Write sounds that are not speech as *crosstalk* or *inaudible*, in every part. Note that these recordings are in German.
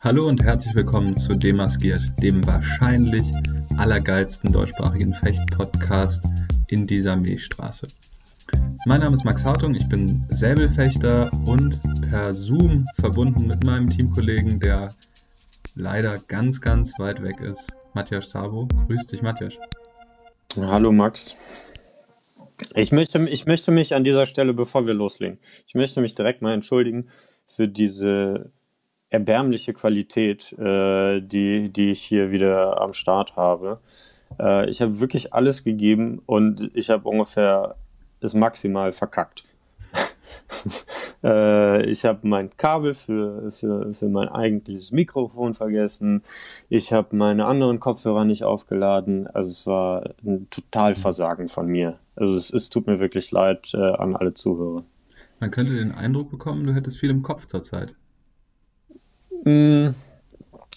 Hallo und herzlich willkommen zu Demaskiert, dem wahrscheinlich allergeilsten deutschsprachigen Fecht-Podcast in dieser Milchstraße. Mein Name ist Max Hartung, ich bin Säbelfechter und per Zoom verbunden mit meinem Teamkollegen, der leider ganz, ganz weit weg ist, Matthias Sabo. Grüß dich, Matthias. Hallo, Max. Ich möchte, ich möchte mich an dieser Stelle, bevor wir loslegen, ich möchte mich direkt mal entschuldigen für diese erbärmliche Qualität, äh, die, die ich hier wieder am Start habe. Äh, ich habe wirklich alles gegeben und ich habe ungefähr es maximal verkackt. *laughs* äh, ich habe mein Kabel für, für, für mein eigentliches Mikrofon vergessen. Ich habe meine anderen Kopfhörer nicht aufgeladen. Also es war ein Totalversagen von mir. Also es, es tut mir wirklich leid äh, an alle Zuhörer. Man könnte den Eindruck bekommen, du hättest viel im Kopf zurzeit. Mm,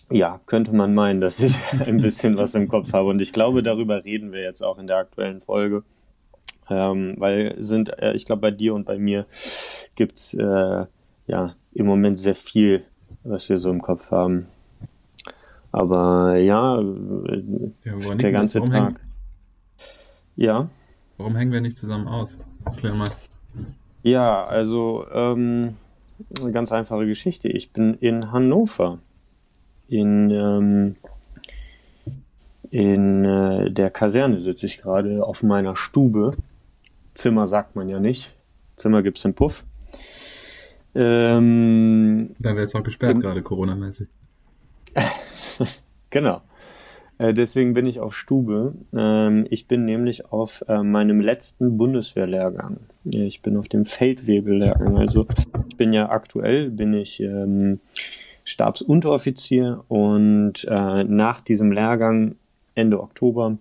ja, könnte man meinen, dass ich *laughs* ein bisschen was im Kopf habe. Und ich glaube, darüber reden wir jetzt auch in der aktuellen Folge. Ähm, weil sind, äh, ich glaube, bei dir und bei mir gibt's äh, ja im Moment sehr viel, was wir so im Kopf haben. Aber ja, ja der ganze Tag. Ja. Warum hängen wir nicht zusammen aus? Erklär mal. Ja, also ähm, eine ganz einfache Geschichte. Ich bin in Hannover. In, ähm, in äh, der Kaserne sitze ich gerade auf meiner Stube. Zimmer sagt man ja nicht. Zimmer gibt es im Puff. Ähm, da wäre es auch gesperrt, gerade Corona-mäßig. *laughs* genau. Äh, deswegen bin ich auf Stube. Ähm, ich bin nämlich auf äh, meinem letzten Bundeswehrlehrgang. Ich bin auf dem Feldwebellehrgang. Also ich bin ja aktuell, bin ich ähm, Stabsunteroffizier und äh, nach diesem Lehrgang Ende Oktober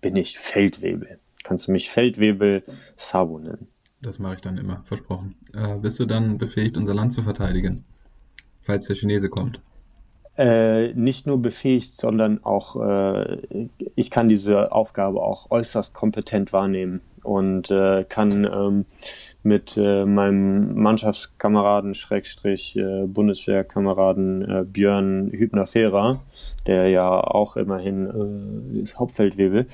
bin ich Feldwebel. Kannst du mich Feldwebel Sabo nennen? Das mache ich dann immer, versprochen. Äh, bist du dann befähigt, unser Land zu verteidigen, falls der Chinese kommt? Äh, nicht nur befähigt, sondern auch, äh, ich kann diese Aufgabe auch äußerst kompetent wahrnehmen und äh, kann ähm, mit äh, meinem Mannschaftskameraden, Schrägstrich äh, Bundeswehrkameraden Björn Hübner-Fehrer, der ja auch immerhin ist Hauptfeldwebel,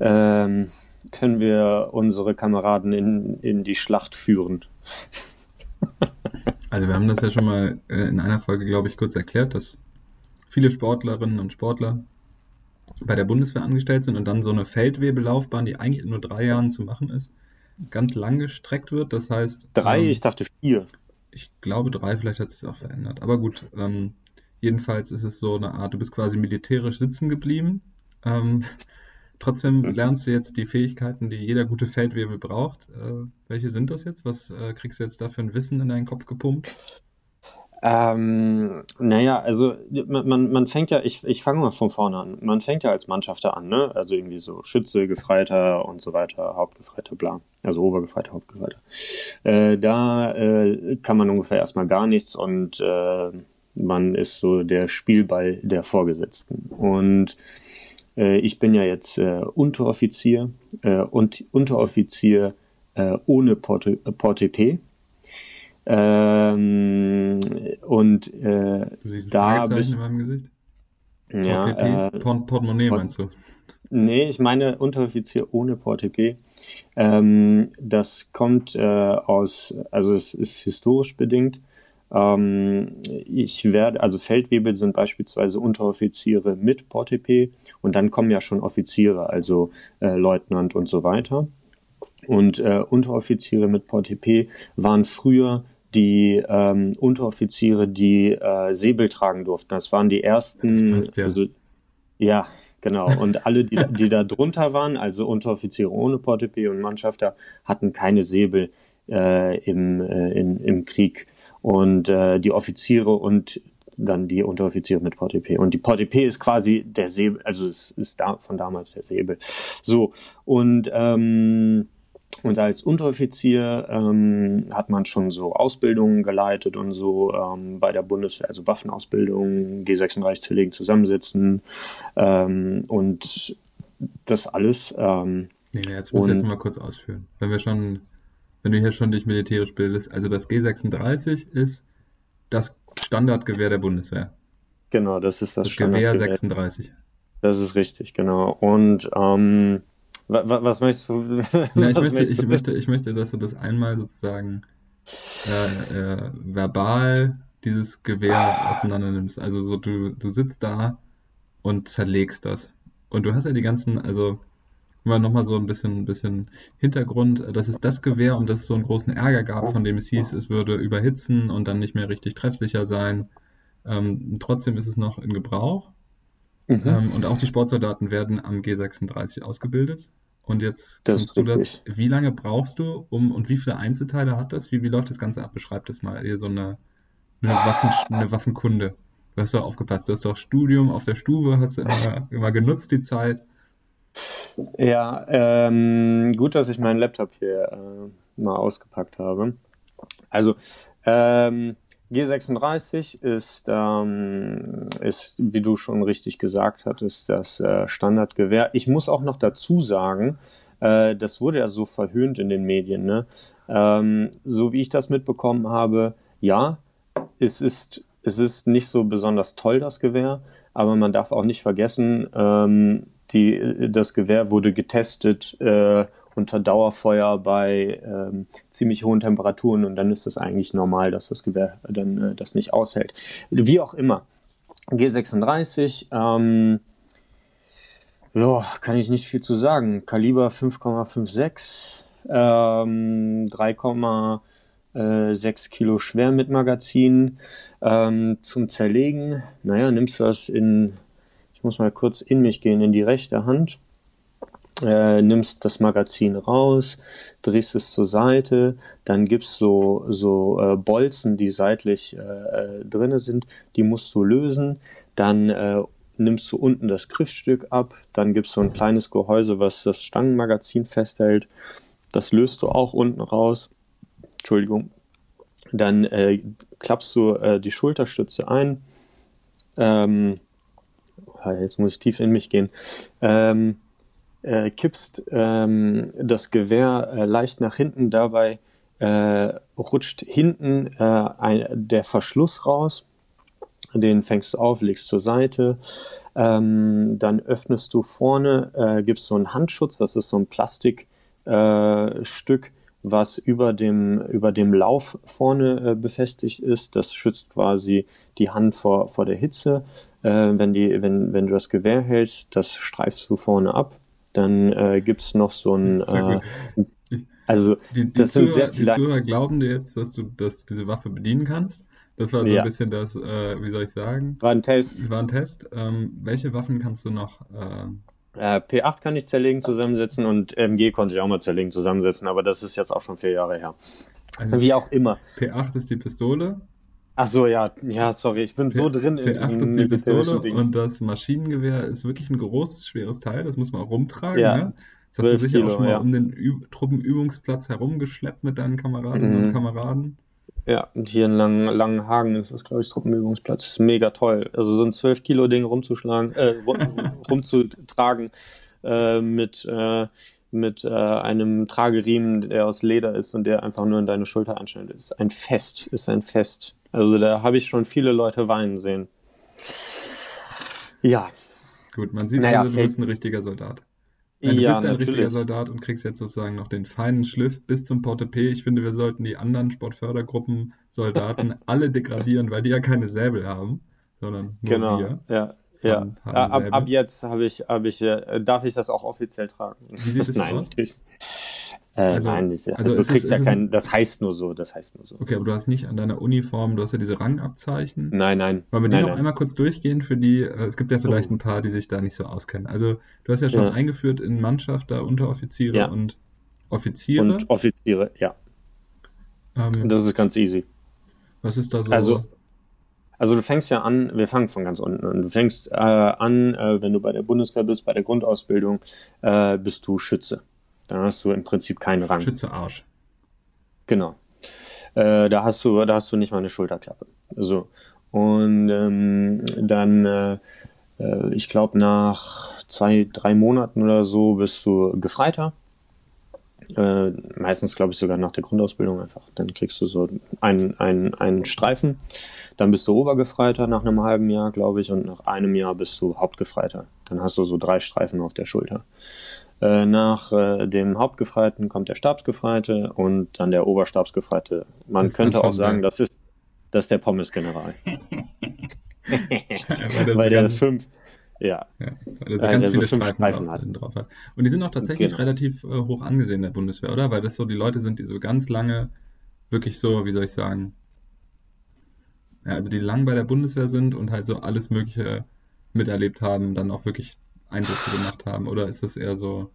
ähm, können wir unsere Kameraden in, in die Schlacht führen. Also wir haben das ja schon mal äh, in einer Folge, glaube ich, kurz erklärt, dass viele Sportlerinnen und Sportler bei der Bundeswehr angestellt sind und dann so eine Feldwebelaufbahn, die eigentlich in nur drei Jahren zu machen ist, ganz lang gestreckt wird. Das heißt. Drei, ähm, ich dachte vier. Ich glaube drei, vielleicht hat sich auch verändert. Aber gut, ähm, jedenfalls ist es so eine Art, du bist quasi militärisch sitzen geblieben. Ähm, Trotzdem lernst du jetzt die Fähigkeiten, die jeder gute Feldwebel braucht. Äh, welche sind das jetzt? Was äh, kriegst du jetzt da für ein Wissen in deinen Kopf gepumpt? Ähm, naja, also man, man, man fängt ja, ich, ich fange mal von vorne an. Man fängt ja als Mannschafter an, ne? Also irgendwie so Schütze, Gefreiter und so weiter, Hauptgefreiter, bla. Also Obergefreiter, Hauptgefreiter. Äh, da äh, kann man ungefähr erstmal gar nichts und äh, man ist so der Spielball der Vorgesetzten. Und ich bin ja jetzt äh, Unteroffizier äh, und Unteroffizier äh, ohne Porte, Portepee. Ähm, und äh, du siehst da bist, in meinem Gesicht? Ja, äh, Port Portemonnaie Port meinst du? Nee, ich meine Unteroffizier ohne Portepee. Ähm, das kommt äh, aus, also es ist historisch bedingt. Ähm, ich werde, also Feldwebel sind beispielsweise Unteroffiziere mit Portepee und dann kommen ja schon Offiziere, also äh, Leutnant und so weiter. Und äh, Unteroffiziere mit Portepee waren früher die ähm, Unteroffiziere, die äh, Säbel tragen durften. Das waren die ersten. Passt, ja. Also, ja, genau. Und alle, die, die da drunter waren, also Unteroffiziere ohne Portepee und Mannschafter, hatten keine Säbel äh, im, äh, in, im Krieg und äh, die Offiziere und dann die Unteroffiziere mit PTP. Und die PTP ist quasi der Säbel, also es ist da von damals der Säbel. So, und ähm, und als Unteroffizier ähm, hat man schon so Ausbildungen geleitet und so ähm, bei der Bundeswehr, also Waffenausbildung, G36 zerlegen, zusammensitzen ähm, und das alles ähm, nee jetzt muss ich jetzt mal kurz ausführen. Wenn wir schon, wenn du hier schon dich militärisch bildest, also das G36 ist das Standardgewehr der Bundeswehr. Genau, das ist das, das Gewehr 36. Das ist richtig, genau. Und ähm, was, was möchtest du? *laughs* Ja, ich, möchte, ich, möchte, ich möchte, dass du das einmal sozusagen äh, äh, verbal dieses Gewehr ah. auseinander nimmst. Also so, du, du sitzt da und zerlegst das. Und du hast ja die ganzen, also mal nochmal so ein bisschen, bisschen Hintergrund. Das ist das Gewehr, um das es so einen großen Ärger gab, von dem es hieß, es würde überhitzen und dann nicht mehr richtig treffsicher sein. Ähm, trotzdem ist es noch in Gebrauch. Mhm. Ähm, und auch die Sportsoldaten werden am G36 ausgebildet. Und jetzt das du das, wie lange brauchst du, um, und wie viele Einzelteile hat das? Wie, wie läuft das Ganze ab? Beschreib das mal. Hier so eine, eine, Waffen, eine Waffenkunde. Du hast doch aufgepasst. Du hast doch Studium auf der Stube, hast du immer, immer genutzt die Zeit. Ja, ähm, gut, dass ich meinen Laptop hier äh, mal ausgepackt habe. Also, ähm, G36 ist, ähm, ist, wie du schon richtig gesagt hattest, das äh, Standardgewehr. Ich muss auch noch dazu sagen, äh, das wurde ja so verhöhnt in den Medien. Ne? Ähm, so wie ich das mitbekommen habe, ja, es ist, es ist nicht so besonders toll, das Gewehr, aber man darf auch nicht vergessen, ähm, die, das Gewehr wurde getestet äh, unter Dauerfeuer bei ähm, ziemlich hohen Temperaturen und dann ist es eigentlich normal, dass das Gewehr dann äh, das nicht aushält. Wie auch immer. G36, ähm, jo, kann ich nicht viel zu sagen. Kaliber 5,56, ähm, 3,6 Kilo schwer mit Magazin. Ähm, zum Zerlegen, naja, nimmst du das in, ich muss mal kurz in mich gehen, in die rechte Hand. Äh, nimmst das Magazin raus, drehst es zur Seite, dann gibst so so äh, Bolzen, die seitlich äh, äh, drinne sind, die musst du lösen, dann äh, nimmst du unten das Griffstück ab, dann gibst du ein kleines Gehäuse, was das Stangenmagazin festhält, das löst du auch unten raus, Entschuldigung, dann äh, klappst du äh, die Schulterstütze ein, ähm, jetzt muss ich tief in mich gehen, ähm, äh, kippst ähm, das Gewehr äh, leicht nach hinten, dabei äh, rutscht hinten äh, ein, der Verschluss raus, den fängst du auf, legst zur Seite, ähm, dann öffnest du vorne, äh, gibst so einen Handschutz, das ist so ein Plastikstück, äh, was über dem, über dem Lauf vorne äh, befestigt ist. Das schützt quasi die Hand vor, vor der Hitze. Äh, wenn, die, wenn, wenn du das Gewehr hältst, das streifst du vorne ab. Dann äh, gibt es noch so ein. Äh, also, die, die das Zuhörer, sind sehr viele. Die Zuhörer glauben dir jetzt, dass du, dass du diese Waffe bedienen kannst. Das war so ja. ein bisschen das, äh, wie soll ich sagen? War ein Test. War ein Test. Ähm, welche Waffen kannst du noch? Äh, P8 kann ich zerlegen zusammensetzen und MG konnte ich auch mal zerlegen zusammensetzen, aber das ist jetzt auch schon vier Jahre her. Also Wie auch immer. P8 ist die Pistole, Ach so, ja, ja, sorry, ich bin so drin in diesem die Pistole Ding. Und das Maschinengewehr ist wirklich ein großes, schweres Teil, das muss man auch rumtragen. Ja. Ne? Das hast du sicher Kilo, auch schon mal ja. um den Üb Truppenübungsplatz herumgeschleppt mit deinen Kameraden mhm. und Kameraden. Ja, und hier in Lang Langenhagen ist das, glaube ich, Truppenübungsplatz. Das ist mega toll. Also so ein 12-Kilo-Ding rumzuschlagen, äh, *laughs* rumzutragen äh, mit, äh, mit äh, einem Trageriemen, der aus Leder ist und der einfach nur in deine Schulter anschneidet. Ist ein Fest, ist ein Fest. Also da habe ich schon viele Leute weinen sehen. Ja. Gut, man sieht, naja, du bist ein richtiger Soldat. Nein, du ja, bist ein natürlich. richtiger Soldat und kriegst jetzt sozusagen noch den feinen Schliff bis zum Portepee. Ich finde, wir sollten die anderen Sportfördergruppen Soldaten *laughs* alle degradieren, weil die ja keine Säbel haben, sondern nur genau, wir. Ja, ja. Ab, ab, jetzt habe ich, habe ich, äh, darf ich das auch offiziell tragen. Wie sieht es *laughs* Nein, aus? Natürlich. Äh, also, nein, das, also du kriegst ist, ja kein, das heißt nur so, das heißt nur so. Okay, aber du hast nicht an deiner Uniform, du hast ja diese Rangabzeichen. Nein, nein. Wollen wir die nein, noch nein. einmal kurz durchgehen für die, äh, es gibt ja vielleicht oh. ein paar, die sich da nicht so auskennen. Also du hast ja schon ja. eingeführt in Mannschaft da Unteroffiziere ja. und Offiziere. Und Offiziere, ja. Ähm, das ist ganz easy. Was ist da so? Also, also du fängst ja an, wir fangen von ganz unten an. Du fängst äh, an, äh, wenn du bei der Bundeswehr bist, bei der Grundausbildung, äh, bist du Schütze. Da hast du im Prinzip keinen Rang. Schütze Arsch. Genau. Äh, da hast du, da hast du nicht mal eine Schulterklappe. So. Und ähm, dann, äh, äh ich glaube, nach zwei, drei Monaten oder so bist du Gefreiter. Äh, meistens, glaube ich, sogar nach der Grundausbildung einfach. Dann kriegst du so einen, einen, einen Streifen. Dann bist du Obergefreiter nach einem halben Jahr, glaube ich, und nach einem Jahr bist du Hauptgefreiter. Dann hast du so drei Streifen auf der Schulter. Äh, nach äh, dem Hauptgefreiten kommt der Stabsgefreite und dann der Oberstabsgefreite. Man das könnte auch sagen, das ist, das ist der Pommesgeneral. weil, *laughs* weil der fünf, ja. ja weil er so ganz viele so Streifen, Streifen drauf, hat. drauf, hat. Und die sind auch tatsächlich genau. relativ äh, hoch angesehen in der Bundeswehr, oder? Weil das so die Leute sind, die so ganz lange wirklich so, wie soll ich sagen, ja, also die lang bei der Bundeswehr sind und halt so alles Mögliche miterlebt haben, dann auch wirklich Eindrücke gemacht haben. Oder ist das eher so,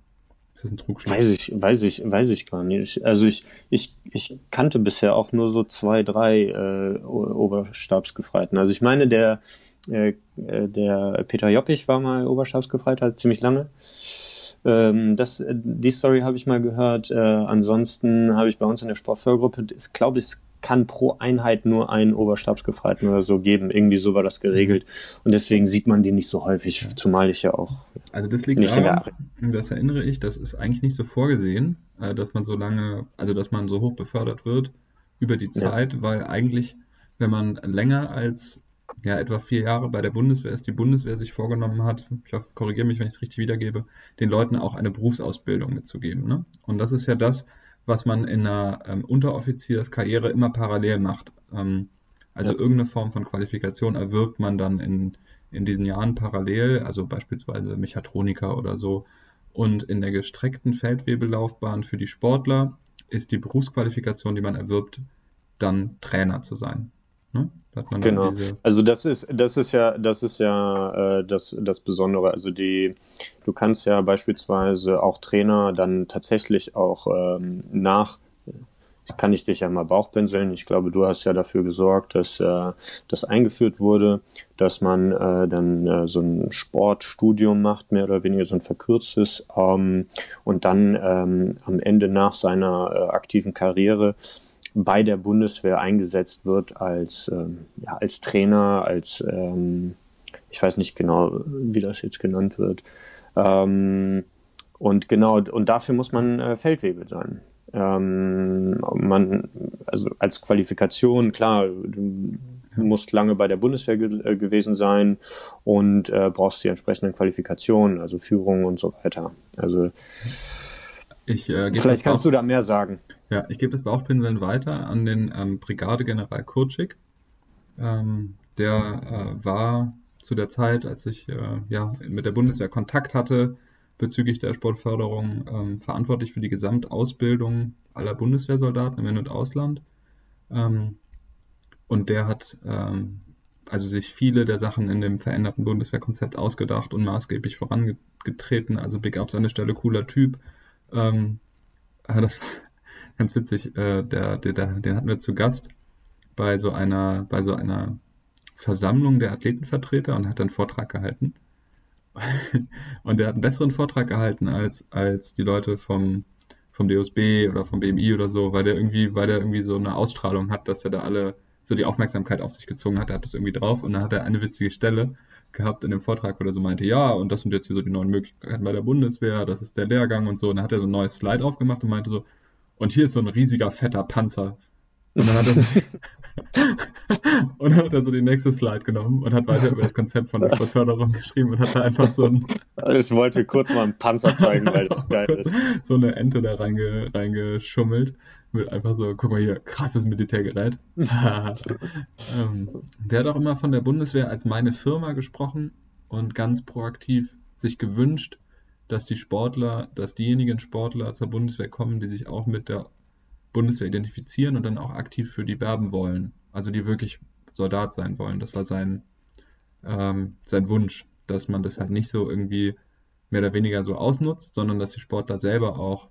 ist das ein Trugschluss? Weiß ich, weiß ich, weiß ich gar nicht. Also ich, ich, ich kannte bisher auch nur so zwei, drei äh, Oberstabsgefreiten. Also ich meine, der äh, äh, der Peter Joppich war mal Oberstabsgefreiter, ziemlich lange. Ähm, das, die Story habe ich mal gehört. Äh, ansonsten habe ich bei uns in der Sportfördergruppe, ich glaube, es kann pro Einheit nur einen Oberstabsgefreiten oder so geben. Irgendwie so war das geregelt. Und deswegen sieht man die nicht so häufig, zumal ich ja auch. Also das liegt nicht daran, das erinnere ich, das ist eigentlich nicht so vorgesehen, äh, dass man so lange, also dass man so hoch befördert wird über die Zeit, ja. weil eigentlich, wenn man länger als ja, etwa vier Jahre bei der Bundeswehr ist, die Bundeswehr sich vorgenommen hat, ich hoffe, korrigiere mich, wenn ich es richtig wiedergebe, den Leuten auch eine Berufsausbildung mitzugeben. Ne? Und das ist ja das, was man in einer ähm, Unteroffizierskarriere immer parallel macht. Ähm, also ja. irgendeine Form von Qualifikation erwirbt man dann in, in diesen Jahren parallel, also beispielsweise Mechatroniker oder so. Und in der gestreckten Feldwebellaufbahn für die Sportler ist die Berufsqualifikation, die man erwirbt, dann Trainer zu sein. Ne? Genau. Also das ist, das ist ja, das ist ja äh, das, das Besondere. Also die, du kannst ja beispielsweise auch Trainer dann tatsächlich auch ähm, nach kann ich dich ja mal Bauchpinseln. Ich glaube, du hast ja dafür gesorgt, dass äh, das eingeführt wurde, dass man äh, dann äh, so ein Sportstudium macht, mehr oder weniger so ein verkürztes, ähm, und dann ähm, am Ende nach seiner äh, aktiven Karriere bei der Bundeswehr eingesetzt wird als, ähm, ja, als Trainer, als, ähm, ich weiß nicht genau, wie das jetzt genannt wird. Ähm, und genau, und dafür muss man äh, Feldwebel sein. Ähm, man, also als Qualifikation, klar, du musst lange bei der Bundeswehr ge äh, gewesen sein und äh, brauchst die entsprechenden Qualifikationen, also Führung und so weiter. Also ich, äh, Vielleicht kannst du da mehr sagen. Ja, ich gebe das Bauchpinseln weiter an den ähm, Brigadegeneral Kurczyk. Ähm, der äh, war zu der Zeit, als ich äh, ja, mit der Bundeswehr Kontakt hatte bezüglich der Sportförderung, ähm, verantwortlich für die Gesamtausbildung aller Bundeswehrsoldaten im In- und Ausland. Ähm, und der hat ähm, also sich viele der Sachen in dem veränderten Bundeswehrkonzept ausgedacht und maßgeblich vorangetreten. Also Big Ups an der Stelle, cooler Typ. Ähm, das ganz witzig. Äh, der, der, der, den hatten wir zu Gast bei so einer, bei so einer Versammlung der Athletenvertreter und hat einen Vortrag gehalten. *laughs* und der hat einen besseren Vortrag gehalten als, als die Leute vom, vom DOSB oder vom BMI oder so, weil der irgendwie, weil der irgendwie so eine Ausstrahlung hat, dass er da alle so die Aufmerksamkeit auf sich gezogen hat. Er hat das irgendwie drauf und dann hat er eine witzige Stelle gehabt in dem Vortrag, wo er so meinte, ja, und das sind jetzt hier so die neuen Möglichkeiten bei der Bundeswehr, das ist der Lehrgang und so. Und dann hat er so ein neues Slide aufgemacht und meinte so, und hier ist so ein riesiger, fetter Panzer. Und dann hat er so, *laughs* und dann hat er so die nächste Slide genommen und hat weiter über das Konzept von der Förderung geschrieben und hat da einfach so ein. Ich wollte kurz mal einen Panzer zeigen, weil das *laughs* geil ist. So eine Ente da reinge, reingeschummelt. Mit einfach so, guck mal hier, krasses Militärgerät. *laughs* ähm, der hat auch immer von der Bundeswehr als meine Firma gesprochen und ganz proaktiv sich gewünscht, dass die Sportler, dass diejenigen Sportler zur Bundeswehr kommen, die sich auch mit der Bundeswehr identifizieren und dann auch aktiv für die werben wollen. Also die wirklich Soldat sein wollen. Das war sein, ähm, sein Wunsch, dass man das halt nicht so irgendwie mehr oder weniger so ausnutzt, sondern dass die Sportler selber auch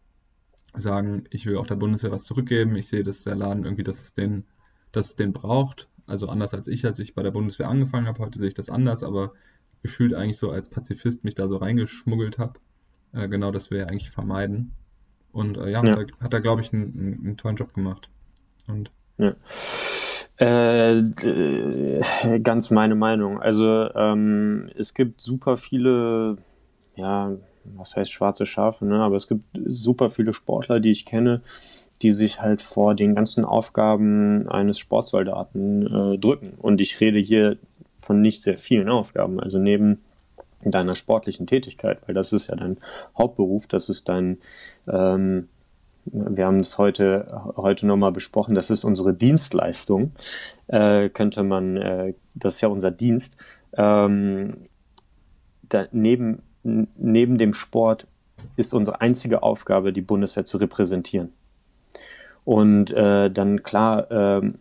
sagen, ich will auch der Bundeswehr was zurückgeben. Ich sehe, dass der Laden irgendwie, dass es den, dass es den braucht. Also anders als ich, als ich bei der Bundeswehr angefangen habe. Heute sehe ich das anders, aber gefühlt eigentlich so als Pazifist mich da so reingeschmuggelt habe. Äh, genau das will er eigentlich vermeiden. Und äh, ja, ja. Hat, er, er, glaube ich, einen, einen, tollen Job gemacht. Und ja. Äh, ganz meine Meinung. Also ähm, es gibt super viele, ja, was heißt schwarze Schafe, ne? aber es gibt super viele Sportler, die ich kenne, die sich halt vor den ganzen Aufgaben eines Sportsoldaten äh, drücken. Und ich rede hier von nicht sehr vielen Aufgaben. Also neben deiner sportlichen Tätigkeit, weil das ist ja dein Hauptberuf, das ist dein, ähm, wir haben es heute, heute nochmal besprochen, das ist unsere Dienstleistung, äh, könnte man, äh, das ist ja unser Dienst. Ähm, da, neben, neben dem Sport ist unsere einzige Aufgabe, die Bundeswehr zu repräsentieren. Und äh, dann klar äh,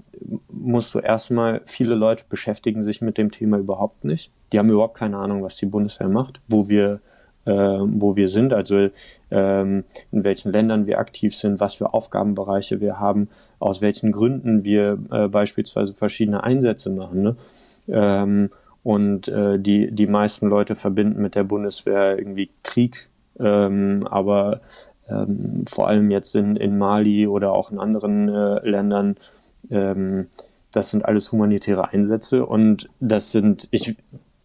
musst du erstmal, viele Leute beschäftigen sich mit dem Thema überhaupt nicht. Die haben überhaupt keine Ahnung, was die Bundeswehr macht, wo wir, äh, wo wir sind, also ähm, in welchen Ländern wir aktiv sind, was für Aufgabenbereiche wir haben, aus welchen Gründen wir äh, beispielsweise verschiedene Einsätze machen. Ne? Ähm, und äh, die, die meisten Leute verbinden mit der Bundeswehr irgendwie Krieg, ähm, aber ähm, vor allem jetzt in, in Mali oder auch in anderen äh, Ländern. Ähm, das sind alles humanitäre Einsätze und das sind, ich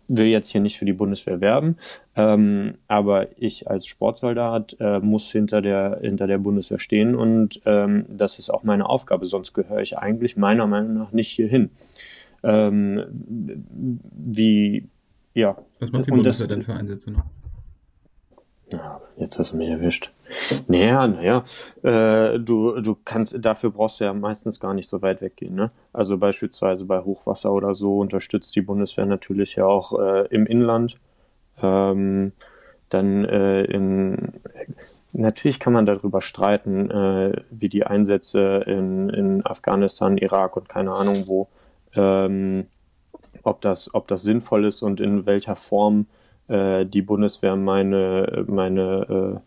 will jetzt hier nicht für die Bundeswehr werben, ähm, aber ich als Sportsoldat äh, muss hinter der, hinter der Bundeswehr stehen und ähm, das ist auch meine Aufgabe, sonst gehöre ich eigentlich meiner Meinung nach nicht hierhin. Ähm, wie, ja. Was macht die Bundeswehr das, denn für Einsätze noch? Ja, jetzt hast du mich erwischt. Naja, naja, äh, du, du kannst, dafür brauchst du ja meistens gar nicht so weit weggehen, ne? Also beispielsweise bei Hochwasser oder so unterstützt die Bundeswehr natürlich ja auch äh, im Inland. Ähm, dann äh, in, natürlich kann man darüber streiten, äh, wie die Einsätze in, in Afghanistan, Irak und keine Ahnung wo, ähm, ob das, ob das sinnvoll ist und in welcher Form äh, die Bundeswehr meine, meine, äh,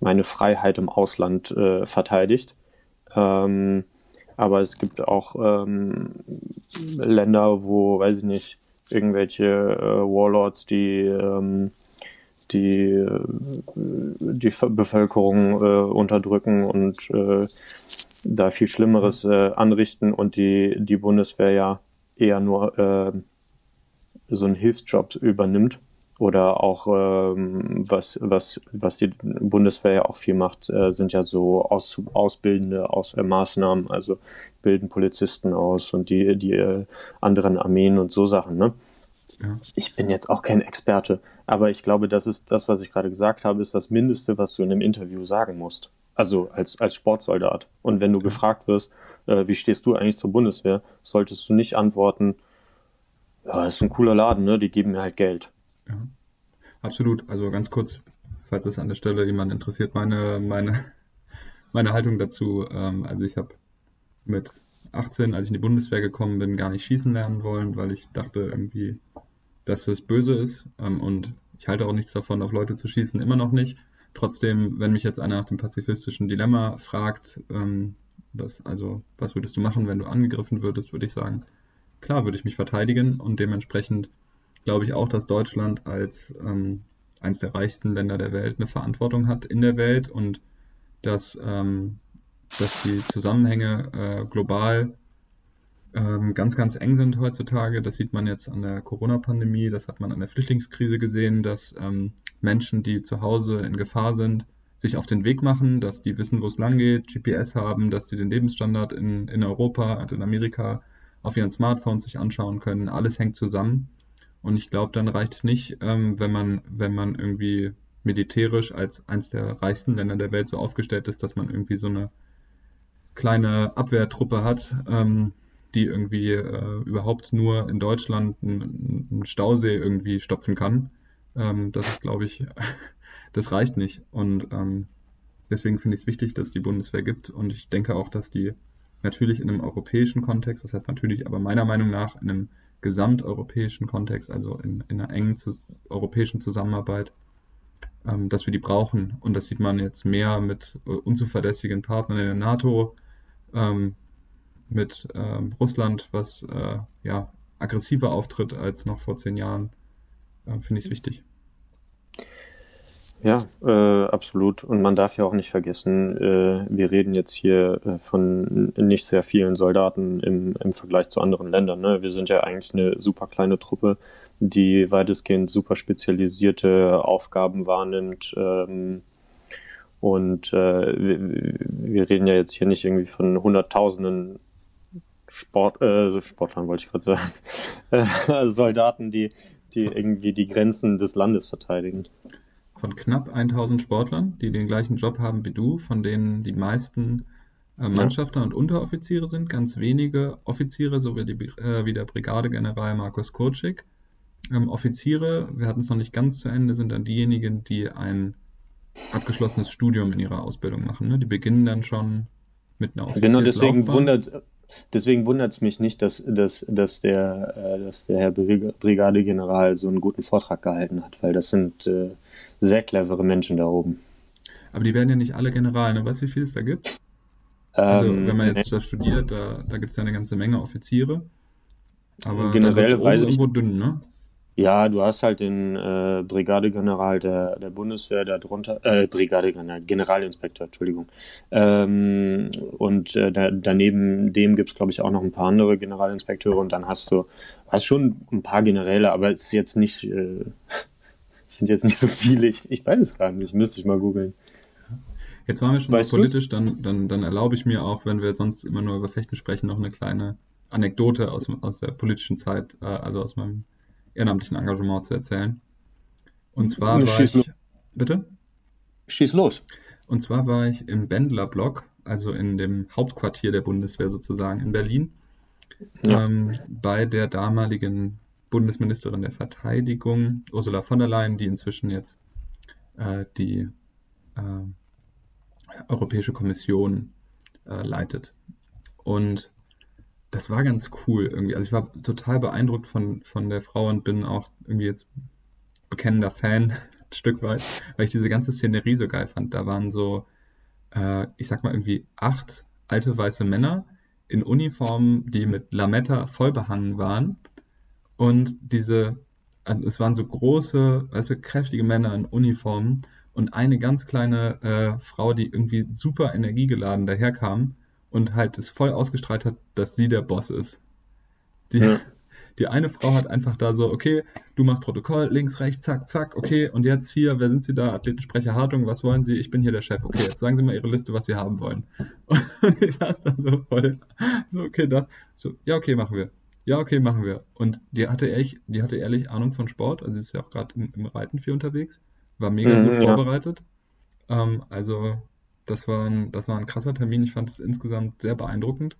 meine Freiheit im Ausland äh, verteidigt. Ähm, aber es gibt auch ähm, Länder, wo, weiß ich nicht, irgendwelche äh, Warlords, die ähm, die äh, die Bevölkerung äh, unterdrücken und äh, da viel Schlimmeres äh, anrichten und die die Bundeswehr ja eher nur äh, so einen Hilfsjob übernimmt oder auch ähm, was, was, was die Bundeswehr ja auch viel macht, äh, sind ja so aus, ausbildende aus, äh, Maßnahmen, also bilden Polizisten aus und die, die äh, anderen Armeen und so Sachen. Ne? Ja. Ich bin jetzt auch kein Experte, aber ich glaube, das ist das, was ich gerade gesagt habe, ist das Mindeste, was du in einem Interview sagen musst. Also als, als Sportsoldat. Und wenn du ja. gefragt wirst, äh, wie stehst du eigentlich zur Bundeswehr, solltest du nicht antworten, ja, ist ein cooler Laden, ne? Die geben mir halt Geld. Ja, absolut. Also ganz kurz, falls es an der Stelle jemand interessiert, meine, meine, *laughs* meine Haltung dazu. Ähm, also ich habe mit 18, als ich in die Bundeswehr gekommen bin, gar nicht schießen lernen wollen, weil ich dachte irgendwie, dass das böse ist. Ähm, und ich halte auch nichts davon, auf Leute zu schießen, immer noch nicht. Trotzdem, wenn mich jetzt einer nach dem pazifistischen Dilemma fragt, ähm, das, also was würdest du machen, wenn du angegriffen würdest, würde ich sagen, klar würde ich mich verteidigen und dementsprechend glaube ich auch, dass Deutschland als ähm, eines der reichsten Länder der Welt eine Verantwortung hat in der Welt und dass, ähm, dass die Zusammenhänge äh, global ähm, ganz, ganz eng sind heutzutage. Das sieht man jetzt an der Corona-Pandemie, das hat man an der Flüchtlingskrise gesehen, dass ähm, Menschen, die zu Hause in Gefahr sind, sich auf den Weg machen, dass die wissen, wo es lang geht, GPS haben, dass die den Lebensstandard in, in Europa und in Amerika auf ihren Smartphones sich anschauen können. Alles hängt zusammen. Und ich glaube, dann reicht es nicht, ähm, wenn man, wenn man irgendwie militärisch als eins der reichsten Länder der Welt so aufgestellt ist, dass man irgendwie so eine kleine Abwehrtruppe hat, ähm, die irgendwie äh, überhaupt nur in Deutschland einen, einen Stausee irgendwie stopfen kann. Ähm, das ist, glaube ich, *laughs* das reicht nicht. Und ähm, deswegen finde ich es wichtig, dass die Bundeswehr gibt. Und ich denke auch, dass die natürlich in einem europäischen Kontext, das heißt natürlich, aber meiner Meinung nach in einem gesamteuropäischen Kontext, also in, in einer engen zu, europäischen Zusammenarbeit, ähm, dass wir die brauchen. Und das sieht man jetzt mehr mit äh, unzuverlässigen Partnern in der NATO, ähm, mit ähm, Russland, was äh, ja aggressiver auftritt als noch vor zehn Jahren. Äh, Finde ich es wichtig. Ja, äh, absolut. Und man darf ja auch nicht vergessen, äh, wir reden jetzt hier äh, von nicht sehr vielen Soldaten im, im Vergleich zu anderen Ländern. Ne? Wir sind ja eigentlich eine super kleine Truppe, die weitestgehend super spezialisierte Aufgaben wahrnimmt. Ähm, und äh, wir, wir, reden ja jetzt hier nicht irgendwie von Hunderttausenden Sport, äh, Sportlern, wollte ich gerade sagen, *laughs* Soldaten, die, die irgendwie die Grenzen des Landes verteidigen von knapp 1000 Sportlern, die den gleichen Job haben wie du, von denen die meisten äh, Mannschafter ja. und Unteroffiziere sind, ganz wenige Offiziere, so wie, die, äh, wie der Brigadegeneral Markus Kurczyk. Ähm, Offiziere, wir hatten es noch nicht ganz zu Ende, sind dann diejenigen, die ein abgeschlossenes Studium in ihrer Ausbildung machen. Ne? Die beginnen dann schon mit einer Genau, deswegen wundert Deswegen wundert es mich nicht, dass, dass, dass, der, äh, dass der Herr Brigadegeneral so einen guten Vortrag gehalten hat, weil das sind äh, sehr clevere Menschen da oben. Aber die werden ja nicht alle General, ne? Weißt du, wie viel es da gibt? Also, ähm, wenn man jetzt nee. das studiert, da, da gibt es ja eine ganze Menge Offiziere. Aber generell weiß ich, irgendwo dünn, ne? Ja, du hast halt den äh, Brigadegeneral der, der Bundeswehr darunter, äh, Brigadegeneral, Generalinspektor, Entschuldigung. Ähm, und äh, da, daneben dem gibt's glaube ich, auch noch ein paar andere Generalinspekteure und dann hast du, hast schon ein paar Generäle, aber es ist jetzt nicht, äh, *laughs* sind jetzt nicht so viele. Ich, ich weiß es gar nicht, müsste ich mal googeln. Jetzt waren wir schon weißt politisch, dann, dann, dann erlaube ich mir auch, wenn wir sonst immer nur über Fechten sprechen, noch eine kleine Anekdote aus, aus der politischen Zeit, äh, also aus meinem ehrenamtlichen Engagement zu erzählen. Und zwar war Schieß ich. Los. Bitte? Schieß los. Und zwar war ich im Bendler-Block, also in dem Hauptquartier der Bundeswehr sozusagen in Berlin, ja. ähm, bei der damaligen Bundesministerin der Verteidigung, Ursula von der Leyen, die inzwischen jetzt äh, die äh, Europäische Kommission äh, leitet. Und das war ganz cool irgendwie. Also ich war total beeindruckt von, von der Frau und bin auch irgendwie jetzt bekennender Fan, *laughs* ein Stück weit, weil ich diese ganze Szenerie so geil fand. Da waren so, äh, ich sag mal irgendwie acht alte weiße Männer in Uniformen, die mit Lametta voll behangen waren. Und diese, also es waren so große, weißt du, kräftige Männer in Uniformen und eine ganz kleine äh, Frau, die irgendwie super energiegeladen daherkam und halt es voll ausgestrahlt hat, dass sie der Boss ist. Die, ja. die eine Frau hat einfach da so, okay, du machst Protokoll, links, rechts, zack, zack, okay, und jetzt hier, wer sind Sie da? Athletensprecher Hartung, was wollen Sie? Ich bin hier der Chef. Okay, jetzt sagen Sie mal Ihre Liste, was Sie haben wollen. *laughs* Und ich saß da so voll, so, okay, das, so, ja, okay, machen wir. Ja, okay, machen wir. Und die hatte ehrlich, die hatte ehrlich Ahnung von Sport, also sie ist ja auch gerade im, im, Reiten viel unterwegs, war mega mhm, gut ja. vorbereitet. Ähm, also das war, ein, das war ein krasser Termin. Ich fand es insgesamt sehr beeindruckend.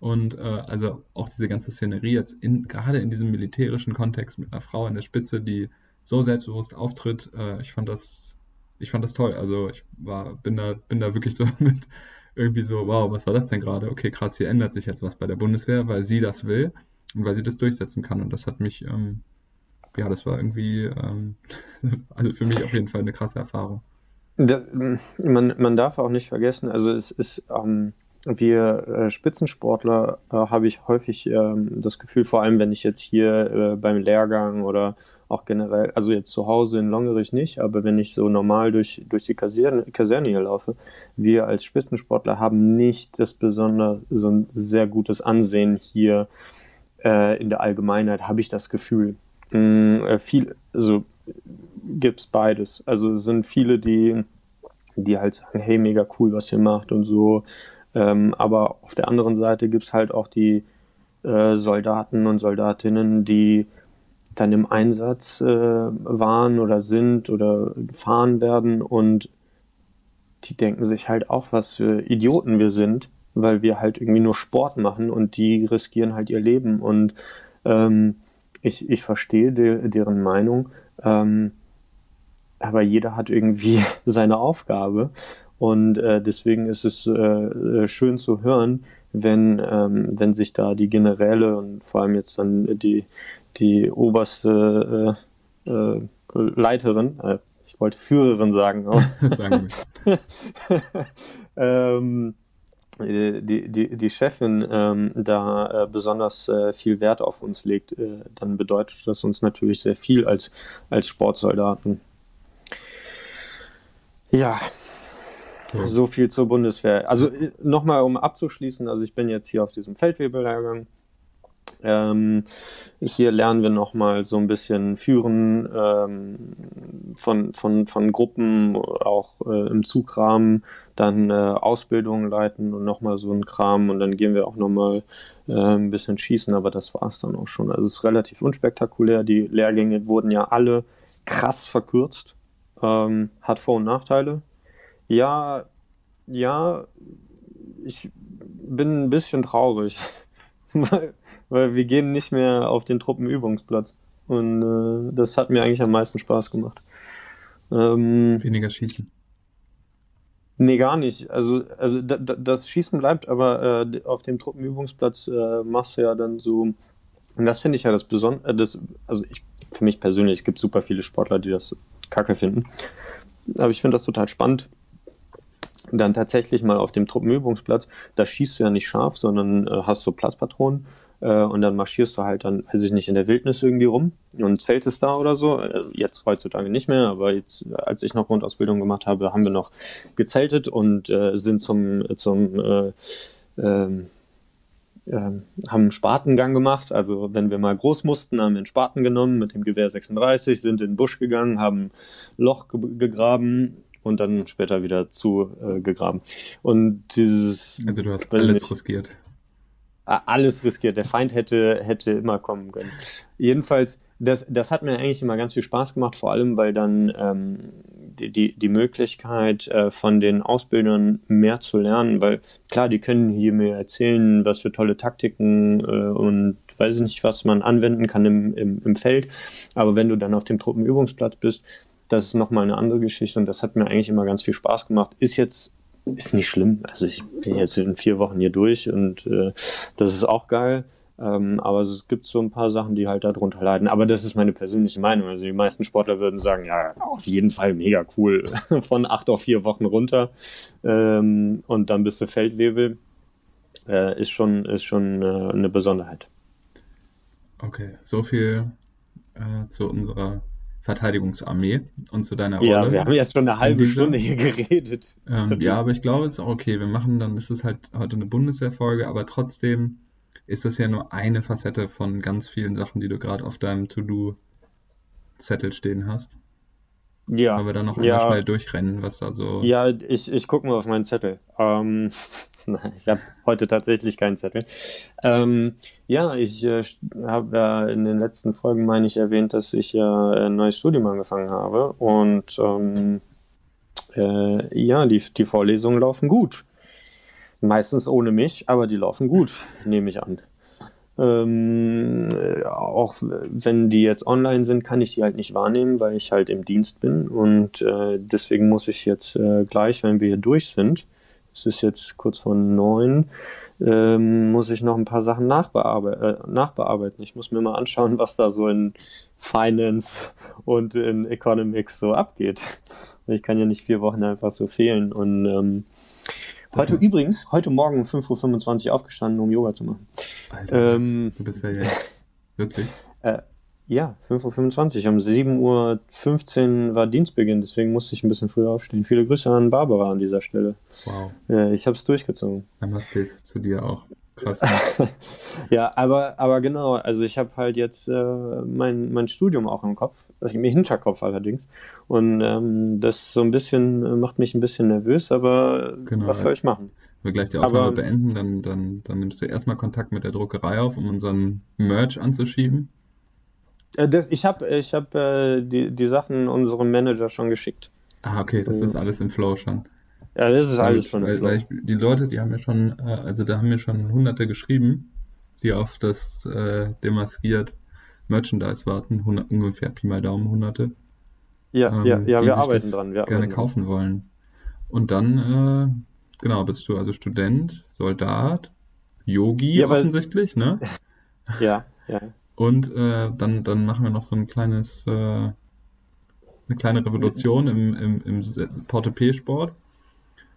Und äh, also auch diese ganze Szenerie jetzt in, gerade in diesem militärischen Kontext mit einer Frau in der Spitze, die so selbstbewusst auftritt, äh, ich fand das, ich fand das toll. Also ich war, bin da, bin da wirklich so *laughs* mit irgendwie so, wow, was war das denn gerade? Okay, krass, hier ändert sich jetzt was bei der Bundeswehr, weil sie das will und weil sie das durchsetzen kann. Und das hat mich, ähm, ja, das war irgendwie, ähm, *laughs* also für mich auf jeden Fall eine krasse Erfahrung. Das, man, man darf auch nicht vergessen, also es ist, ähm, wir äh, Spitzensportler äh, habe ich häufig ähm, das Gefühl, vor allem wenn ich jetzt hier äh, beim Lehrgang oder auch generell, also jetzt zu Hause in Longerich nicht, aber wenn ich so normal durch, durch die Kaserne, Kaserne hier laufe, wir als Spitzensportler haben nicht das besondere, so ein sehr gutes Ansehen hier äh, in der Allgemeinheit, habe ich das Gefühl. Mm, äh, viel, also gibt's beides. Also es sind viele, die, die halt sagen, hey, mega cool, was ihr macht und so. Ähm, aber auf der anderen Seite gibt's halt auch die äh, Soldaten und Soldatinnen, die dann im Einsatz äh, waren oder sind oder gefahren werden und die denken sich halt auch, was für Idioten wir sind, weil wir halt irgendwie nur Sport machen und die riskieren halt ihr Leben und ähm, ich, ich verstehe de, deren Meinung, ähm, aber jeder hat irgendwie *laughs* seine Aufgabe. Und äh, deswegen ist es äh, äh, schön zu hören, wenn, ähm, wenn sich da die Generäle und vor allem jetzt dann die, die oberste äh, äh, Leiterin, äh, ich wollte Führerin sagen, aber *laughs* sagen *laughs* ähm, die, die, die Chefin ähm, da äh, besonders äh, viel Wert auf uns legt, äh, dann bedeutet das uns natürlich sehr viel als, als Sportsoldaten. Ja, so. so viel zur Bundeswehr. Also nochmal, um abzuschließen, also ich bin jetzt hier auf diesem Feldwebellehrgang ähm, hier lernen wir nochmal so ein bisschen Führen ähm, von, von, von Gruppen, auch äh, im Zugrahmen, dann äh, Ausbildungen leiten und nochmal so ein Kram und dann gehen wir auch nochmal äh, ein bisschen schießen, aber das war es dann auch schon. Also es ist relativ unspektakulär. Die Lehrgänge wurden ja alle krass verkürzt. Ähm, hat Vor- und Nachteile. Ja, ja, ich bin ein bisschen traurig, weil weil wir gehen nicht mehr auf den Truppenübungsplatz. Und äh, das hat mir eigentlich am meisten Spaß gemacht. Ähm, Weniger schießen. Nee, gar nicht. Also, also da, da, das Schießen bleibt, aber äh, auf dem Truppenübungsplatz äh, machst du ja dann so. Und das finde ich ja das Besondere. Äh, das, also ich, für mich persönlich gibt es super viele Sportler, die das kacke finden. Aber ich finde das total spannend. Dann tatsächlich mal auf dem Truppenübungsplatz, da schießt du ja nicht scharf, sondern äh, hast so Platzpatronen äh, und dann marschierst du halt dann, weiß ich nicht, in der Wildnis irgendwie rum und zeltest da oder so. Also jetzt heutzutage nicht mehr, aber jetzt, als ich noch Grundausbildung gemacht habe, haben wir noch gezeltet und äh, sind zum, zum äh, ähm, ähm, haben einen Spatengang gemacht. Also wenn wir mal groß mussten, haben wir einen Spaten genommen mit dem Gewehr 36, sind in den Busch gegangen, haben Loch ge gegraben und dann später wieder zu äh. Und dieses. Also du hast alles riskiert alles riskiert. Der Feind hätte, hätte immer kommen können. Jedenfalls, das, das hat mir eigentlich immer ganz viel Spaß gemacht, vor allem, weil dann ähm, die, die, Möglichkeit äh, von den Ausbildern mehr zu lernen, weil klar, die können hier mir erzählen, was für tolle Taktiken äh, und weiß ich nicht, was man anwenden kann im, im, im Feld. Aber wenn du dann auf dem Truppenübungsplatz bist, das ist nochmal eine andere Geschichte und das hat mir eigentlich immer ganz viel Spaß gemacht. Ist jetzt ist nicht schlimm. Also ich bin jetzt in vier Wochen hier durch und äh, das ist auch geil. Ähm, aber es gibt so ein paar Sachen, die halt darunter leiden. Aber das ist meine persönliche Meinung. Also die meisten Sportler würden sagen, ja, auf jeden Fall mega cool. *laughs* Von acht auf vier Wochen runter ähm, und dann bist du Feldwebel. Äh, ist schon, ist schon äh, eine Besonderheit. Okay, so viel äh, zu unserer Verteidigungsarmee und zu deiner Rolle. Ja, wir haben jetzt schon eine halbe Stunde hier geredet. Ähm, *laughs* ja, aber ich glaube, es ist auch okay. Wir machen dann, ist es halt heute eine Bundeswehrfolge, aber trotzdem ist das ja nur eine Facette von ganz vielen Sachen, die du gerade auf deinem To-Do-Zettel stehen hast. Ja. Aber dann noch einmal ja. schnell durchrennen, was da so. Ja, ich, ich gucke mal auf meinen Zettel. Ähm, *laughs* ich habe heute tatsächlich keinen Zettel. Ähm, ja, ich äh, habe ja in den letzten Folgen, meine ich, erwähnt, dass ich ja ein neues Studium angefangen habe. Und ähm, äh, ja, die, die Vorlesungen laufen gut. Meistens ohne mich, aber die laufen gut, nehme ich an. Ähm, äh, auch wenn die jetzt online sind, kann ich die halt nicht wahrnehmen, weil ich halt im Dienst bin. Und äh, deswegen muss ich jetzt äh, gleich, wenn wir hier durch sind, es ist jetzt kurz vor neun, ähm, muss ich noch ein paar Sachen nachbearbe äh, nachbearbeiten. Ich muss mir mal anschauen, was da so in Finance und in Economics so abgeht. Ich kann ja nicht vier Wochen einfach so fehlen. Und ähm, Heute mhm. übrigens, heute Morgen um 5.25 Uhr aufgestanden, um Yoga zu machen. Alter, ähm, du bist ja jetzt. *laughs* Wirklich? Äh, ja, 5.25 Uhr. Um 7.15 Uhr war Dienstbeginn, deswegen musste ich ein bisschen früher aufstehen. Viele Grüße an Barbara an dieser Stelle. Wow. Äh, ich habe es durchgezogen. Geht zu dir auch. Krass. *laughs* ja, aber, aber genau, also ich habe halt jetzt äh, mein, mein Studium auch im Kopf, also im Hinterkopf allerdings. Und ähm, das so ein bisschen äh, macht mich ein bisschen nervös, aber genau, was soll ich machen? Wenn wir gleich die Aufnahme aber, beenden, dann, dann, dann nimmst du erstmal Kontakt mit der Druckerei auf, um unseren Merch anzuschieben. Äh, das, ich habe ich hab, äh, die, die Sachen unserem Manager schon geschickt. Ah, okay, das ist alles im Flow schon. Ja, das ist alles schon weil, weil ich, Die Leute, die haben ja schon, äh, also da haben mir schon hunderte geschrieben, die auf das äh, demaskiert Merchandise warten, 100, ungefähr Pi mal Daumen hunderte. Ja, ähm, ja, ja, wir arbeiten dran. Wir gerne arbeiten kaufen wollen. Und dann, äh, genau, bist du also Student, Soldat, Yogi ja, offensichtlich, ne? *laughs* ja, ja. Und äh, dann, dann machen wir noch so ein kleines, äh, eine kleine Revolution im, im, im Portepee-Sport.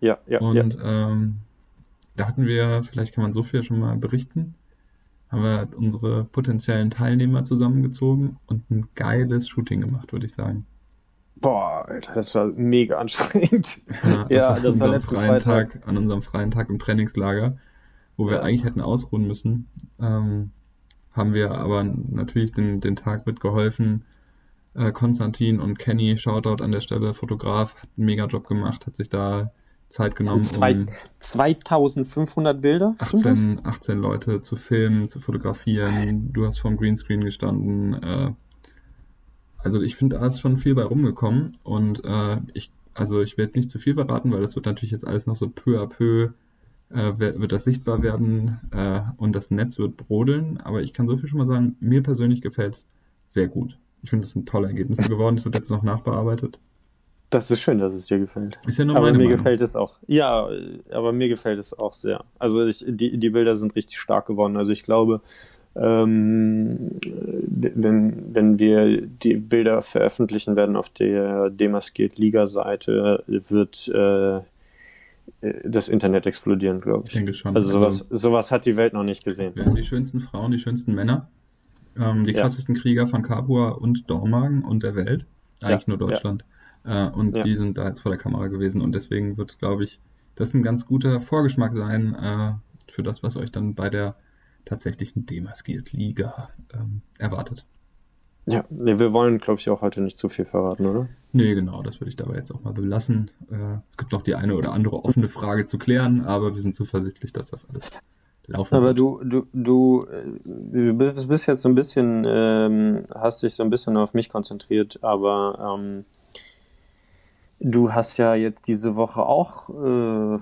Ja, ja. Und ja. Ähm, da hatten wir, vielleicht kann man so viel schon mal berichten, haben wir unsere potenziellen Teilnehmer zusammengezogen und ein geiles Shooting gemacht, würde ich sagen. Boah, Alter, das war mega *laughs* anstrengend. Ja, ja war das war letzten Freitag. Tag, an unserem freien Tag im Trainingslager, wo wir eigentlich hätten ausruhen müssen. Ähm, haben wir aber natürlich den, den Tag mitgeholfen. Äh, Konstantin und Kenny, Shoutout an der Stelle, Fotograf, hat einen mega Job gemacht, hat sich da Zeit genommen. Zwei, um 2500 Bilder? 18, 18 Leute zu filmen, zu fotografieren. Du hast vorm Greenscreen gestanden. Äh, also ich finde, da ist schon viel bei rumgekommen und äh, ich, also ich will jetzt nicht zu viel verraten, weil das wird natürlich jetzt alles noch so peu à peu äh, wird das sichtbar werden äh, und das Netz wird brodeln. Aber ich kann so viel schon mal sagen, mir persönlich gefällt es sehr gut. Ich finde, es sind tolle Ergebnisse geworden. Es wird jetzt noch nachbearbeitet. Das ist schön, dass es dir gefällt. Ist ja nur aber mir Meinung. gefällt es auch. Ja, aber mir gefällt es auch sehr. Also ich, die, die Bilder sind richtig stark geworden. Also ich glaube, ähm, wenn, wenn wir die Bilder veröffentlichen werden auf der Demaskiert Liga-Seite, wird äh, das Internet explodieren, glaube ich. Ich denke schon. Also sowas, also, sowas hat die Welt noch nicht gesehen. Wir haben die schönsten Frauen, die schönsten Männer, ähm, die ja. krassesten Krieger von Capua und Dormagen und der Welt. Eigentlich ja, nur Deutschland. Ja. Äh, und die sind da jetzt vor der Kamera gewesen und deswegen wird, glaube ich, das ein ganz guter Vorgeschmack sein äh, für das, was euch dann bei der tatsächlichen Demaskiert Liga ähm, erwartet. Ja, wir wollen, glaube ich, auch heute nicht zu viel verraten, oder? Nee, genau, das würde ich dabei jetzt auch mal belassen. Äh, es gibt noch die eine oder andere offene Frage zu klären, aber wir sind zuversichtlich, dass das alles laufen Aber wird. du, du, du, du bist, bist jetzt so ein bisschen, ähm, hast dich so ein bisschen auf mich konzentriert, aber ähm, du hast ja jetzt diese Woche auch äh,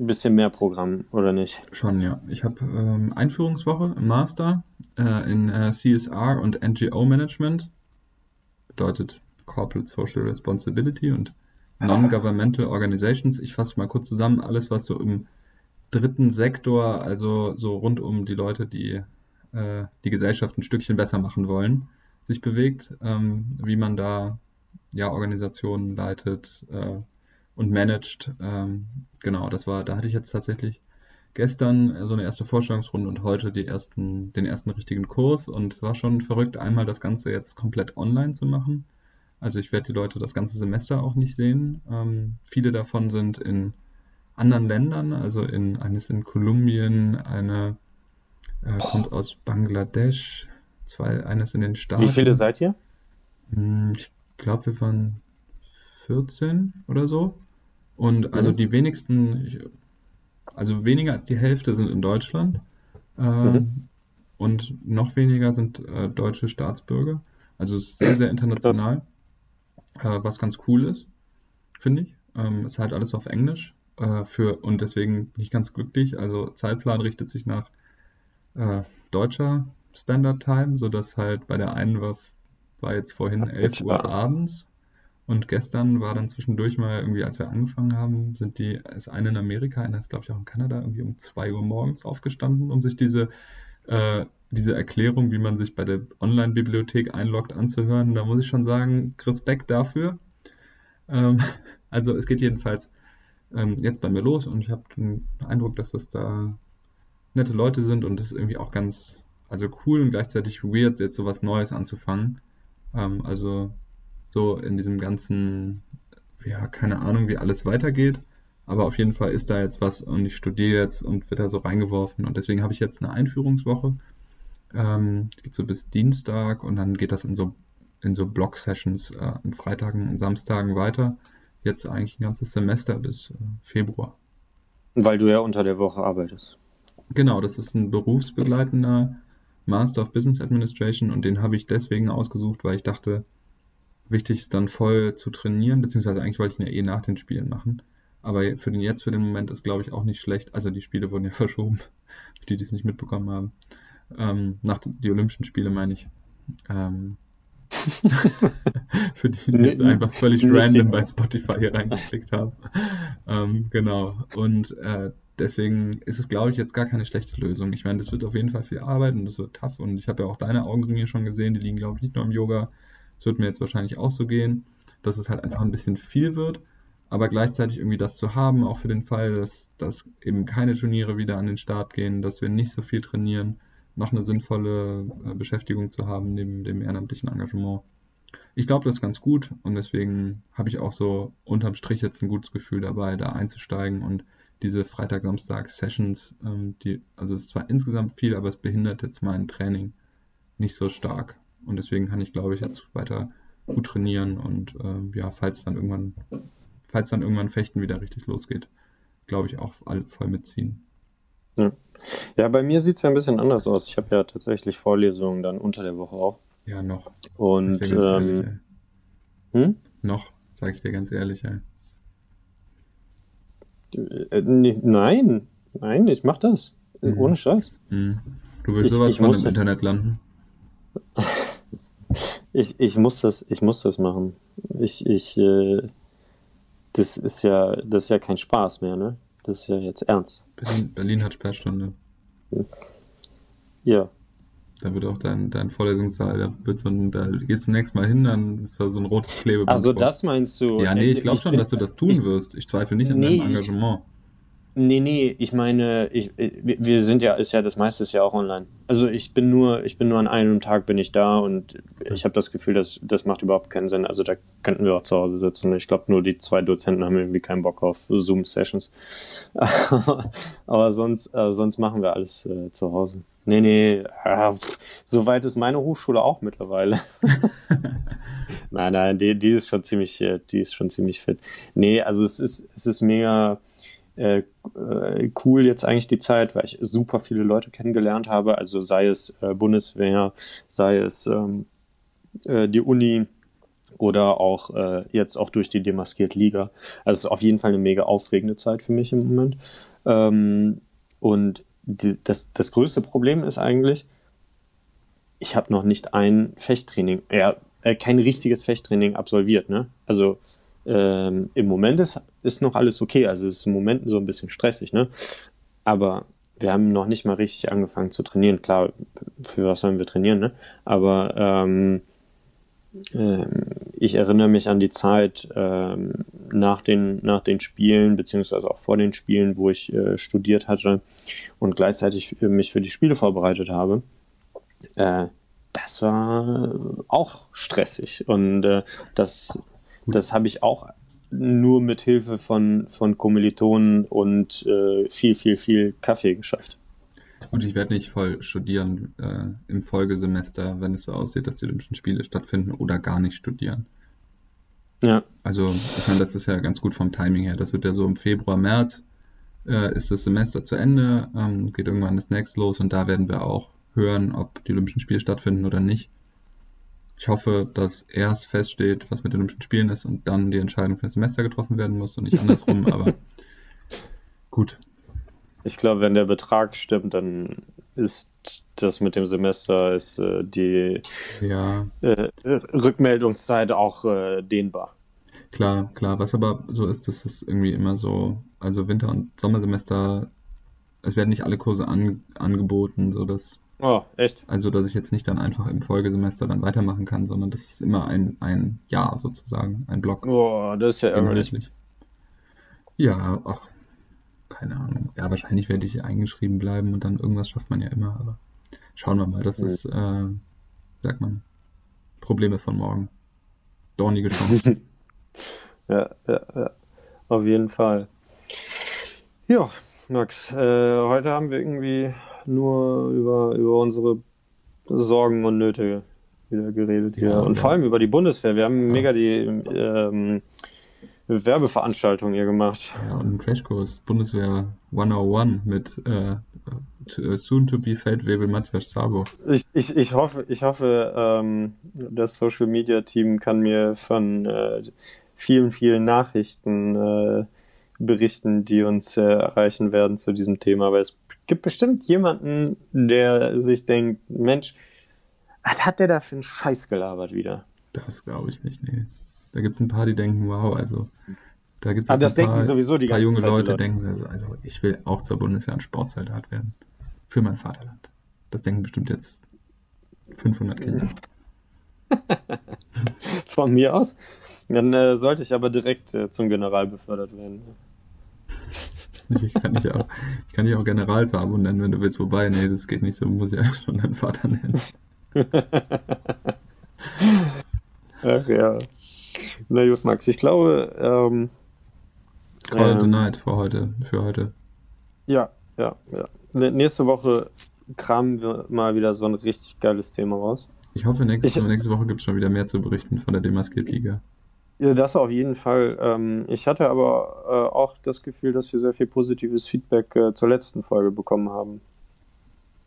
ein bisschen mehr Programm, oder nicht? Schon, ja. Ich habe ähm, Einführungswoche im Master äh, in äh, CSR und NGO Management. Bedeutet Corporate Social Responsibility und Non-Governmental Organizations. Ich fasse mal kurz zusammen, alles, was so im dritten Sektor, also so rund um die Leute, die äh, die Gesellschaft ein Stückchen besser machen wollen, sich bewegt, ähm, wie man da ja Organisationen leitet, äh, und managt. Ähm, genau, das war, da hatte ich jetzt tatsächlich gestern so eine erste Vorstellungsrunde und heute die ersten, den ersten richtigen Kurs und es war schon verrückt, einmal das Ganze jetzt komplett online zu machen. Also ich werde die Leute das ganze Semester auch nicht sehen. Ähm, viele davon sind in anderen Ländern, also in eines in Kolumbien, eine äh, kommt aus Bangladesch, zwei, eines in den Staaten. Wie viele seid ihr? Hm, ich glaube, wir waren 14 oder so. Und also mhm. die wenigsten, also weniger als die Hälfte sind in Deutschland. Äh, mhm. Und noch weniger sind äh, deutsche Staatsbürger. Also es ist sehr, sehr international. Äh, was ganz cool ist, finde ich. Ähm, ist halt alles auf Englisch. Äh, für, und deswegen bin ich ganz glücklich. Also Zeitplan richtet sich nach äh, deutscher Standard Time, sodass halt bei der einen war, war jetzt vorhin 11 Uhr abends und gestern war dann zwischendurch mal irgendwie, als wir angefangen haben, sind die, ist eine in Amerika, eine ist glaube ich auch in Kanada, irgendwie um zwei Uhr morgens aufgestanden, um sich diese, äh, diese Erklärung, wie man sich bei der Online-Bibliothek einloggt, anzuhören. Da muss ich schon sagen, Respekt dafür. Ähm, *laughs* also es geht jedenfalls ähm, jetzt bei mir los und ich habe den Eindruck, dass das da nette Leute sind und das ist irgendwie auch ganz, also cool und gleichzeitig weird, jetzt so was Neues anzufangen. Ähm, also so in diesem ganzen, ja, keine Ahnung, wie alles weitergeht. Aber auf jeden Fall ist da jetzt was und ich studiere jetzt und wird da so reingeworfen. Und deswegen habe ich jetzt eine Einführungswoche. Ähm, geht so bis Dienstag und dann geht das in so, in so Block-Sessions äh, an Freitagen und Samstagen weiter. Jetzt eigentlich ein ganzes Semester bis äh, Februar. Weil du ja unter der Woche arbeitest. Genau, das ist ein berufsbegleitender Master of Business Administration und den habe ich deswegen ausgesucht, weil ich dachte, wichtig ist dann voll zu trainieren, beziehungsweise eigentlich wollte ich ihn ja eh nach den Spielen machen. Aber für den jetzt, für den Moment ist, glaube ich, auch nicht schlecht. Also die Spiele wurden ja *laughs* verschoben, für die, die es nicht mitbekommen haben. Ähm, nach die Olympischen Spiele meine ich. Ähm, *laughs* für die, die jetzt einfach völlig random bei Spotify hier reingeklickt haben. ähm, genau. Und äh, deswegen ist es, glaube ich, jetzt gar keine schlechte Lösung. Ich meine, das wird auf jeden Fall viel Arbeit und das wird tough. Und ich habe ja auch deine Augenringe schon gesehen, die liegen, glaube ich, nicht nur im Yoga, es wird mir jetzt wahrscheinlich auch so gehen, dass es halt einfach ein bisschen viel wird, aber gleichzeitig irgendwie das zu haben, auch für den Fall, dass, dass eben keine Turniere wieder an den Start gehen, dass wir nicht so viel trainieren, noch eine sinnvolle äh, Beschäftigung zu haben neben dem ehrenamtlichen Engagement. ich glaube, das ist ganz gut und deswegen habe ich auch so unterm Strich jetzt ein gutes Gefühl dabei, da einzusteigen und diese Freitag-Samstag-Sessions, ähm, die, also es ist zwar insgesamt viel, aber es behindert jetzt mein Training nicht so stark. Und deswegen kann ich, glaube ich, jetzt weiter gut trainieren und äh, ja, falls dann irgendwann, falls dann irgendwann Fechten wieder richtig losgeht, glaube ich auch voll mitziehen. Ja, ja bei mir sieht es ja ein bisschen anders aus. Ich habe ja tatsächlich Vorlesungen dann unter der Woche auch. Ja, noch. Und ähm, ehrlich, hm? noch, sage ich dir ganz ehrlich, ey. Äh, nein, nein, ich mach das. Mhm. Ohne Scheiß. Mhm. Du willst ich, sowas ich von im Internet landen? *laughs* ich, ich muss das, ich muss das machen. Ich, ich, äh, das ist ja, das ist ja kein Spaß mehr, ne? Das ist ja jetzt ernst. Berlin, Berlin hat Sperrstunde. Ja. Da wird auch dein, dein Vorlesungssaal, da wird so ein, da gehst du nächstes Mal hin, dann ist da so ein rotes Klebeband. Also das meinst du? Ja, nee, ich glaube schon, bin, dass du das tun ich, wirst. Ich zweifle nicht an nee, deinem Engagement. Nee, nee, ich meine, ich, wir sind ja, ist ja das meiste ist ja auch online. Also ich bin nur, ich bin nur an einem Tag bin ich da und ich habe das Gefühl, dass das macht überhaupt keinen Sinn. Also da könnten wir auch zu Hause sitzen. Ich glaube, nur die zwei Dozenten haben irgendwie keinen Bock auf Zoom-Sessions. *laughs* Aber sonst, äh, sonst machen wir alles äh, zu Hause. Nee, nee, äh, soweit ist meine Hochschule auch mittlerweile. *laughs* nein, nein, die, die ist schon ziemlich, äh, die ist schon ziemlich fit. Nee, also es ist, es ist mega äh, äh, cool jetzt eigentlich die Zeit, weil ich super viele Leute kennengelernt habe, also sei es äh, Bundeswehr, sei es ähm, äh, die Uni oder auch äh, jetzt auch durch die Demaskiert Liga. Also es ist auf jeden Fall eine mega aufregende Zeit für mich im Moment. Ähm, und die, das, das größte Problem ist eigentlich, ich habe noch nicht ein Fechttraining, ja, äh, kein richtiges Fechttraining absolviert. Ne? Also ähm, Im Moment ist, ist noch alles okay, also ist im Moment so ein bisschen stressig, ne? Aber wir haben noch nicht mal richtig angefangen zu trainieren. Klar, für was sollen wir trainieren, ne? Aber ähm, äh, ich erinnere mich an die Zeit ähm, nach, den, nach den Spielen, beziehungsweise auch vor den Spielen, wo ich äh, studiert hatte und gleichzeitig mich für die Spiele vorbereitet habe. Äh, das war auch stressig und äh, das das habe ich auch nur mit Hilfe von, von Kommilitonen und äh, viel, viel, viel Kaffee geschafft. Und ich werde nicht voll studieren äh, im Folgesemester, wenn es so aussieht, dass die Olympischen Spiele stattfinden oder gar nicht studieren. Ja. Also, ich meine, das ist ja ganz gut vom Timing her. Das wird ja so im Februar, März äh, ist das Semester zu Ende, ähm, geht irgendwann das nächste los und da werden wir auch hören, ob die Olympischen Spiele stattfinden oder nicht. Ich hoffe, dass erst feststeht, was mit den Olympischen Spielen ist und dann die Entscheidung für das Semester getroffen werden muss und nicht andersrum, aber *laughs* gut. Ich glaube, wenn der Betrag stimmt, dann ist das mit dem Semester ist äh, die ja. äh, Rückmeldungszeit auch äh, dehnbar. Klar, klar. Was aber so ist, dass es irgendwie immer so, also Winter- und Sommersemester, es werden nicht alle Kurse an, angeboten, so dass Oh, echt? Also, dass ich jetzt nicht dann einfach im Folgesemester dann weitermachen kann, sondern das ist immer ein, ein Jahr sozusagen, ein Block. Oh, das ist ja ärgerlich. Ja, ach, keine Ahnung. Ja, wahrscheinlich werde ich eingeschrieben bleiben und dann irgendwas schafft man ja immer, aber schauen wir mal. Das mhm. ist, äh, sagt man, Probleme von morgen. Dornige Chance. *laughs* ja, ja, ja. Auf jeden Fall. Ja, Max, äh, heute haben wir irgendwie nur über, über unsere Sorgen und Nöte wieder geredet hier. Ja, und ja. vor allem über die Bundeswehr. Wir haben ja. mega die ähm, Werbeveranstaltung hier gemacht. Ja, und einen Crashkurs. Bundeswehr 101 mit äh, soon to be Feldwebel Matthias Sabo. Ich, ich, ich hoffe, ich hoffe ähm, das Social Media Team kann mir von äh, vielen, vielen Nachrichten äh, berichten, die uns äh, erreichen werden zu diesem Thema, weil es gibt bestimmt jemanden, der sich denkt, Mensch, was hat der da für einen Scheiß gelabert wieder? Das glaube ich nicht, nee. Da gibt es ein paar, die denken, wow, also da gibt es das ein paar, sowieso die paar junge Zeit Leute, Leute, denken, also, also ich will auch zur Bundeswehr ein Sportsoldat werden. Für mein Vaterland. Das denken bestimmt jetzt 500 Kinder. *laughs* Von mir aus? Dann äh, sollte ich aber direkt äh, zum General befördert werden. Ich kann dich auch, ich kann dich auch General Sabo nennen, wenn du willst. Wobei, nee, das geht nicht so. Muss ja schon deinen Vater nennen. Ach ja. Na gut, Max, ich glaube. Ähm, Call ähm, the night für heute. Für heute. Ja, ja, ja. Nächste Woche kramen wir mal wieder so ein richtig geiles Thema raus. Ich hoffe, nächste, ich, nächste Woche gibt es schon wieder mehr zu berichten von der Demaskiert Liga. Ja, das auf jeden Fall. Ähm, ich hatte aber äh, auch das Gefühl, dass wir sehr viel positives Feedback äh, zur letzten Folge bekommen haben.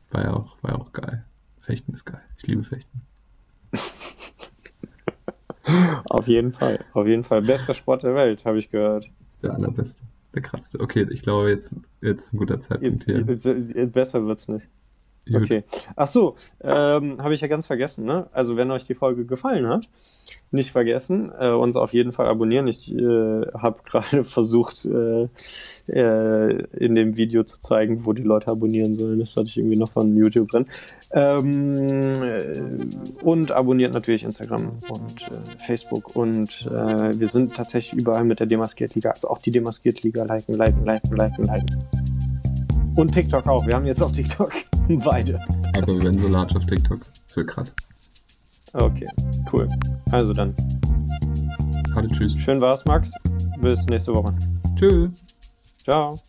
War ja auch, war ja auch geil. Fechten ist geil. Ich liebe Fechten. *laughs* auf jeden Fall. Auf jeden Fall. Bester Sport der Welt, habe ich gehört. Der allerbeste. Der krasseste. Okay, ich glaube, jetzt, jetzt ist ein guter Zeitpunkt jetzt, hier. Jetzt, jetzt besser wird's nicht. Okay. Ach so, ähm, habe ich ja ganz vergessen, ne? Also, wenn euch die Folge gefallen hat, nicht vergessen, äh, uns auf jeden Fall abonnieren. Ich äh, habe *laughs* gerade versucht, äh, äh, in dem Video zu zeigen, wo die Leute abonnieren sollen. Das hatte ich irgendwie noch von YouTube drin. Ähm, äh, und abonniert natürlich Instagram und äh, Facebook. Und äh, wir sind tatsächlich überall mit der Demaskiert Liga. Also auch die Demaskiert Liga liken, liken, liken, liken, liken. Und TikTok auch. Wir haben jetzt auch TikTok. *laughs* Beide. Also wir werden so large auf TikTok. Das wird krass. Okay, cool. Also dann. Hallo, tschüss. Schön war's, Max. Bis nächste Woche. Tschüss. Ciao.